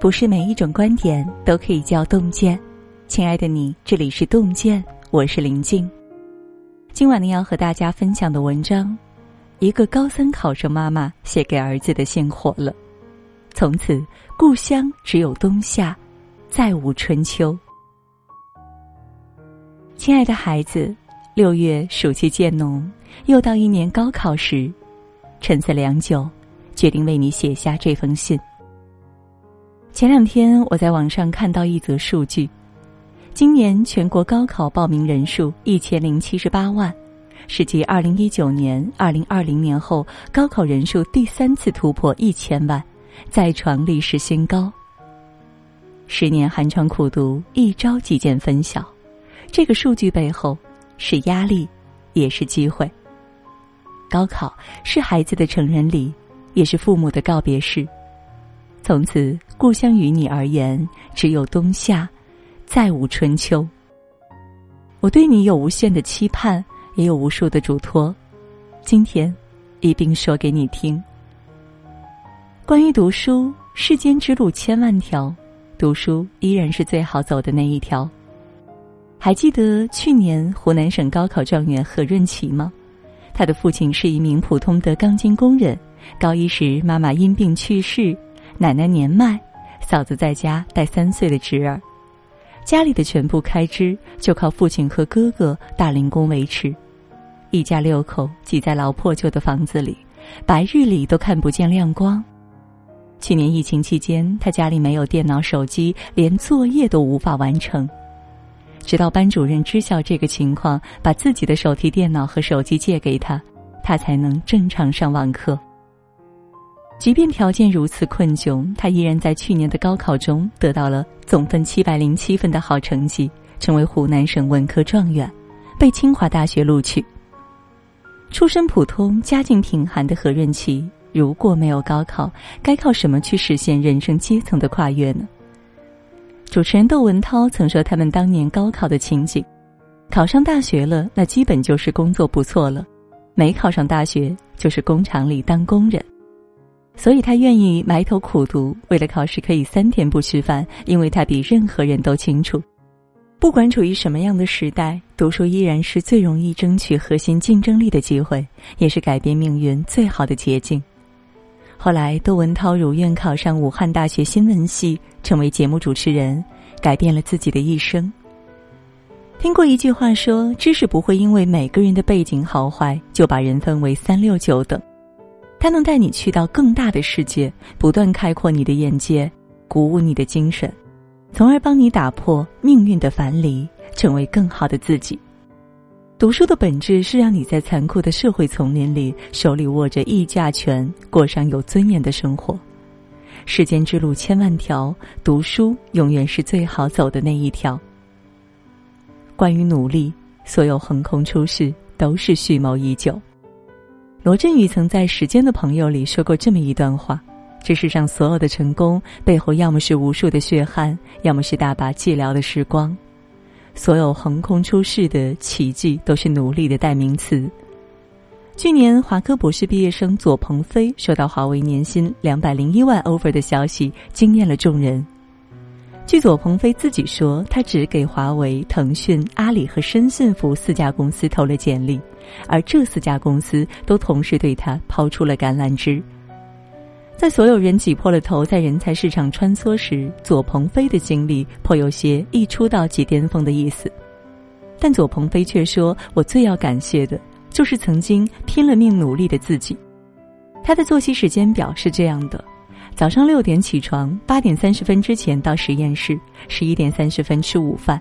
不是每一种观点都可以叫洞见。亲爱的你，这里是洞见，我是林静。今晚呢，要和大家分享的文章，一个高三考生妈妈写给儿子的信火了。从此，故乡只有冬夏，再无春秋。亲爱的孩子，六月暑气渐浓，又到一年高考时，沉思良久，决定为你写下这封信。前两天我在网上看到一则数据，今年全国高考报名人数一千零七十八万，是继二零一九年、二零二零年后高考人数第三次突破一千万，再创历史新高。十年寒窗苦读，一朝即见分晓，这个数据背后是压力，也是机会。高考是孩子的成人礼，也是父母的告别式。从此，故乡于你而言只有冬夏，再无春秋。我对你有无限的期盼，也有无数的嘱托，今天一并说给你听。关于读书，世间之路千万条，读书依然是最好走的那一条。还记得去年湖南省高考状元何润琪吗？他的父亲是一名普通的钢筋工人，高一时妈妈因病去世。奶奶年迈，嫂子在家带三岁的侄儿，家里的全部开支就靠父亲和哥哥打零工维持，一家六口挤在老破旧的房子里，白日里都看不见亮光。去年疫情期间，他家里没有电脑、手机，连作业都无法完成。直到班主任知晓这个情况，把自己的手提电脑和手机借给他，他才能正常上网课。即便条件如此困窘，他依然在去年的高考中得到了总分七百零七分的好成绩，成为湖南省文科状元，被清华大学录取。出身普通、家境贫寒的何润琪，如果没有高考，该靠什么去实现人生阶层的跨越呢？主持人窦文涛曾说，他们当年高考的情景：考上大学了，那基本就是工作不错了；没考上大学，就是工厂里当工人。所以他愿意埋头苦读，为了考试可以三天不吃饭，因为他比任何人都清楚，不管处于什么样的时代，读书依然是最容易争取核心竞争力的机会，也是改变命运最好的捷径。后来，窦文涛如愿考上武汉大学新闻系，成为节目主持人，改变了自己的一生。听过一句话说：“知识不会因为每个人的背景好坏，就把人分为三六九等。”它能带你去到更大的世界，不断开阔你的眼界，鼓舞你的精神，从而帮你打破命运的樊篱，成为更好的自己。读书的本质是让你在残酷的社会丛林里，手里握着议价权，过上有尊严的生活。世间之路千万条，读书永远是最好走的那一条。关于努力，所有横空出世都是蓄谋已久。罗振宇曾在《时间的朋友》里说过这么一段话：这世上所有的成功背后，要么是无数的血汗，要么是大把寂寥的时光。所有横空出世的奇迹，都是努力的代名词。去年，华科博士毕业生左鹏飞收到华为年薪两百零一万 offer 的消息，惊艳了众人。据左鹏飞自己说，他只给华为、腾讯、阿里和深信服四家公司投了简历，而这四家公司都同时对他抛出了橄榄枝。在所有人挤破了头在人才市场穿梭时，左鹏飞的经历颇有些一出道即巅峰的意思。但左鹏飞却说：“我最要感谢的，就是曾经拼了命努力的自己。”他的作息时间表是这样的。早上六点起床，八点三十分之前到实验室，十一点三十分吃午饭，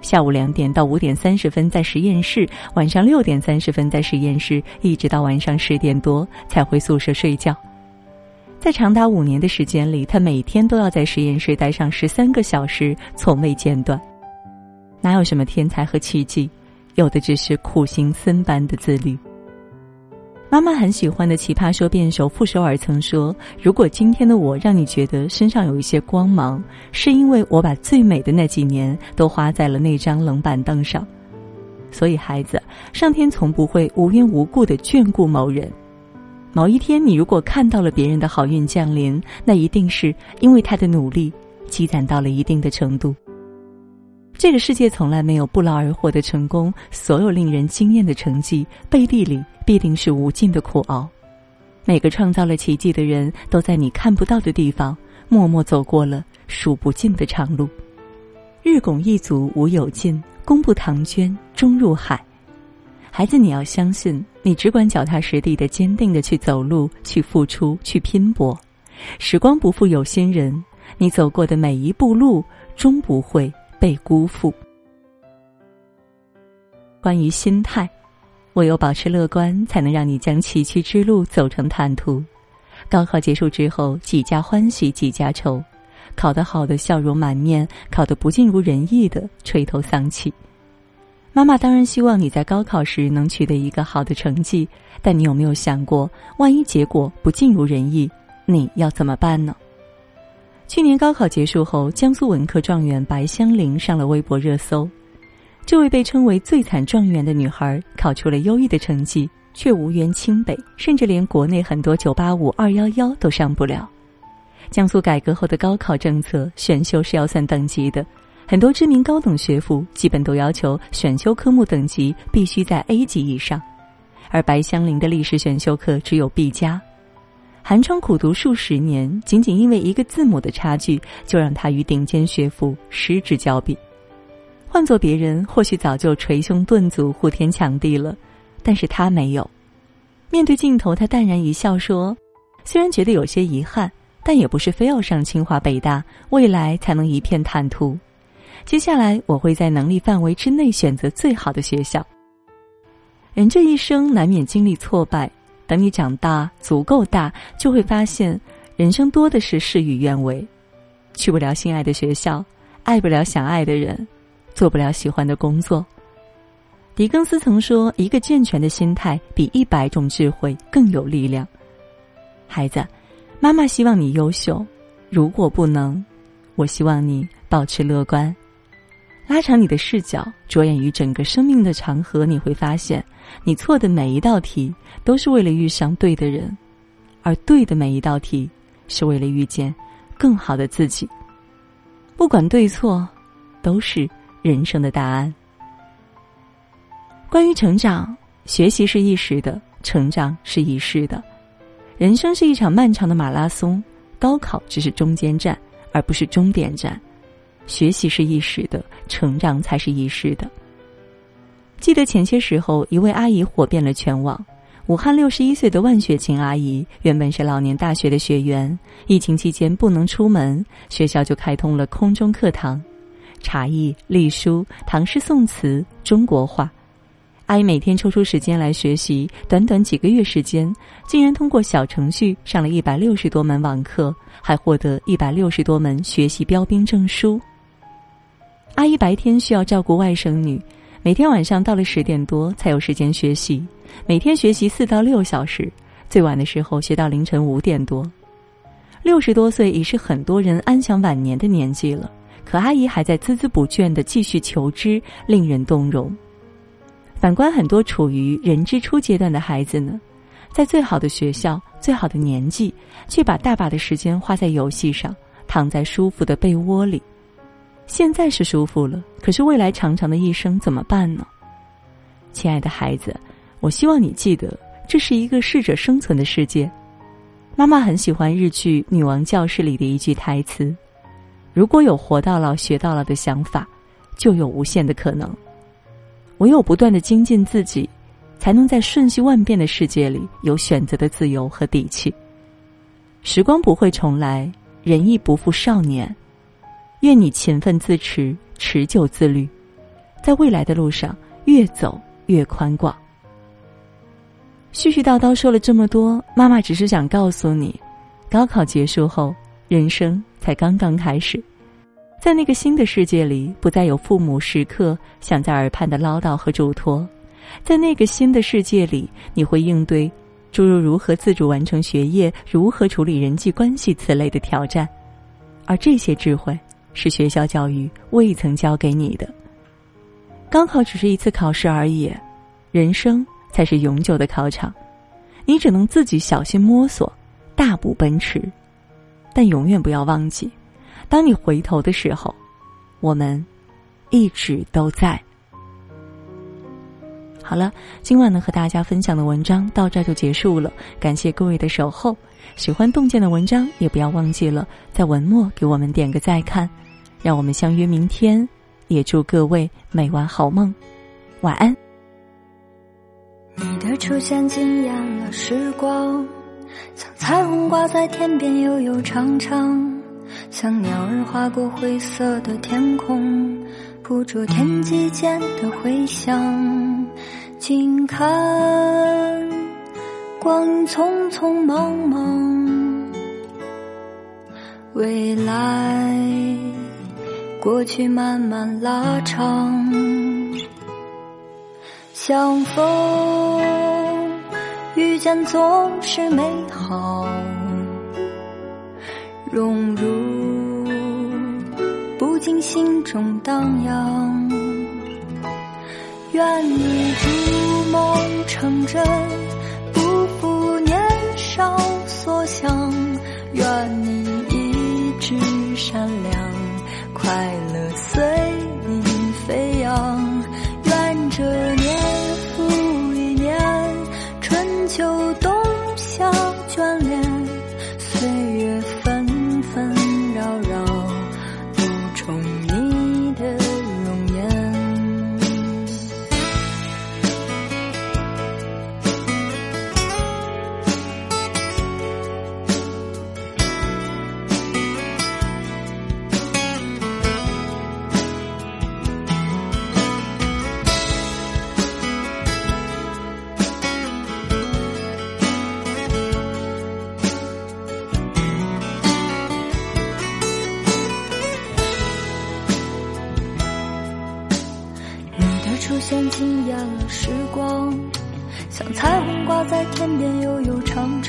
下午两点到五点三十分在实验室，晚上六点三十分在实验室，一直到晚上十点多才回宿舍睡觉。在长达五年的时间里，他每天都要在实验室待上十三个小时，从未间断。哪有什么天才和奇迹，有的只是苦行僧般的自律。妈妈很喜欢的奇葩说辩手傅首尔曾说：“如果今天的我让你觉得身上有一些光芒，是因为我把最美的那几年都花在了那张冷板凳上。所以，孩子，上天从不会无缘无故的眷顾某人。某一天，你如果看到了别人的好运降临，那一定是因为他的努力积攒到了一定的程度。这个世界从来没有不劳而获的成功，所有令人惊艳的成绩背地里必定是无尽的苦熬。每个创造了奇迹的人都在你看不到的地方默默走过了数不尽的长路。日拱一卒无有尽，功不唐捐终入海。孩子，你要相信，你只管脚踏实地的、坚定的去走路、去付出、去拼搏。时光不负有心人，你走过的每一步路，终不会被辜负。关于心态，唯有保持乐观，才能让你将崎岖之路走成坦途。高考结束之后，几家欢喜几家愁，考得好的笑容满面，考得不尽如人意的垂头丧气。妈妈当然希望你在高考时能取得一个好的成绩，但你有没有想过，万一结果不尽如人意，你要怎么办呢？去年高考结束后，江苏文科状元白香菱上了微博热搜。这位被称为“最惨状元”的女孩，考出了优异的成绩，却无缘清北，甚至连国内很多985、211都上不了。江苏改革后的高考政策，选修是要算等级的。很多知名高等学府基本都要求选修科目等级必须在 A 级以上，而白香菱的历史选修课只有 B 加。寒窗苦读数十年，仅仅因为一个字母的差距，就让他与顶尖学府失之交臂。换做别人，或许早就捶胸顿足、呼天抢地了，但是他没有。面对镜头，他淡然一笑说：“虽然觉得有些遗憾，但也不是非要上清华北大，未来才能一片坦途。”接下来，我会在能力范围之内选择最好的学校。人这一生难免经历挫败，等你长大足够大，就会发现，人生多的是事与愿违，去不了心爱的学校，爱不了想爱的人，做不了喜欢的工作。狄更斯曾说：“一个健全的心态比一百种智慧更有力量。”孩子，妈妈希望你优秀，如果不能，我希望你保持乐观。拉长你的视角，着眼于整个生命的长河，你会发现，你错的每一道题都是为了遇上对的人，而对的每一道题是为了遇见更好的自己。不管对错，都是人生的答案。关于成长，学习是一时的，成长是一世的。人生是一场漫长的马拉松，高考只是中间站，而不是终点站。学习是一时的，成长才是一世的。记得前些时候，一位阿姨火遍了全网。武汉六十一岁的万雪琴阿姨，原本是老年大学的学员。疫情期间不能出门，学校就开通了空中课堂，茶艺、隶书、唐诗宋词、中国画。阿姨每天抽出时间来学习，短短几个月时间，竟然通过小程序上了一百六十多门网课，还获得一百六十多门学习标兵证书。阿姨白天需要照顾外甥女，每天晚上到了十点多才有时间学习，每天学习四到六小时，最晚的时候学到凌晨五点多。六十多岁已是很多人安享晚年的年纪了，可阿姨还在孜孜不倦的继续求知，令人动容。反观很多处于人之初阶段的孩子呢，在最好的学校、最好的年纪，却把大把的时间花在游戏上，躺在舒服的被窝里。现在是舒服了，可是未来长长的一生怎么办呢？亲爱的孩子，我希望你记得，这是一个适者生存的世界。妈妈很喜欢日剧《女王教室》里的一句台词：“如果有活到老学到老的想法，就有无限的可能。唯有不断的精进自己，才能在瞬息万变的世界里有选择的自由和底气。时光不会重来，人亦不负少年。”愿你勤奋自持，持久自律，在未来的路上越走越宽广。絮絮叨叨说了这么多，妈妈只是想告诉你，高考结束后，人生才刚刚开始，在那个新的世界里，不再有父母时刻想在耳畔的唠叨和嘱托，在那个新的世界里，你会应对诸如如何自主完成学业、如何处理人际关系此类的挑战，而这些智慧。是学校教育未曾教给你的。高考只是一次考试而已，人生才是永久的考场。你只能自己小心摸索，大步奔驰。但永远不要忘记，当你回头的时候，我们一直都在。好了，今晚呢和大家分享的文章到这就结束了，感谢各位的守候。喜欢洞见的文章，也不要忘记了在文末给我们点个再看。让我们相约明天，也祝各位每晚好梦，晚安。你的出现惊艳了时光，像彩虹挂在天边悠悠长长，像鸟儿划过灰色的天空，捕捉天际间的回响。静看光阴匆匆忙忙，未来过去慢慢拉长，相逢遇见总是美好，融入不禁心中荡漾，愿你逐梦成真不负年少所想愿你一直善良。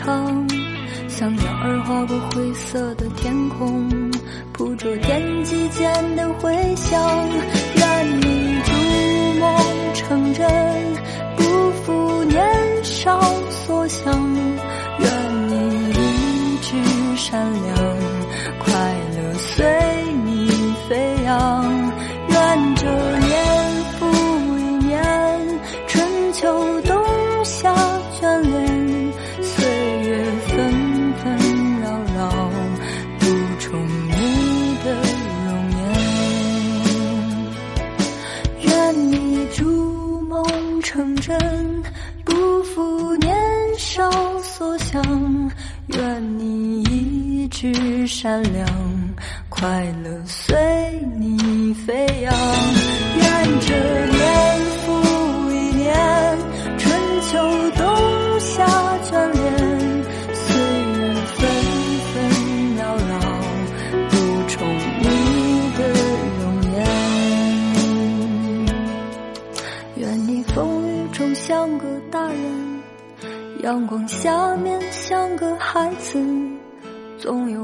长，像鸟儿划过灰色的天空，捕捉天际间的回响。愿你逐梦成真，不负年少所想。愿你一直善良，快乐随你飞扬。愿这年复一年，春秋。冬。善良，快乐随你飞扬。愿这年复一年，春秋冬夏眷恋，岁月纷纷扰扰，不重你的容颜。愿你风雨中像个大人，阳光下面像个孩子。总有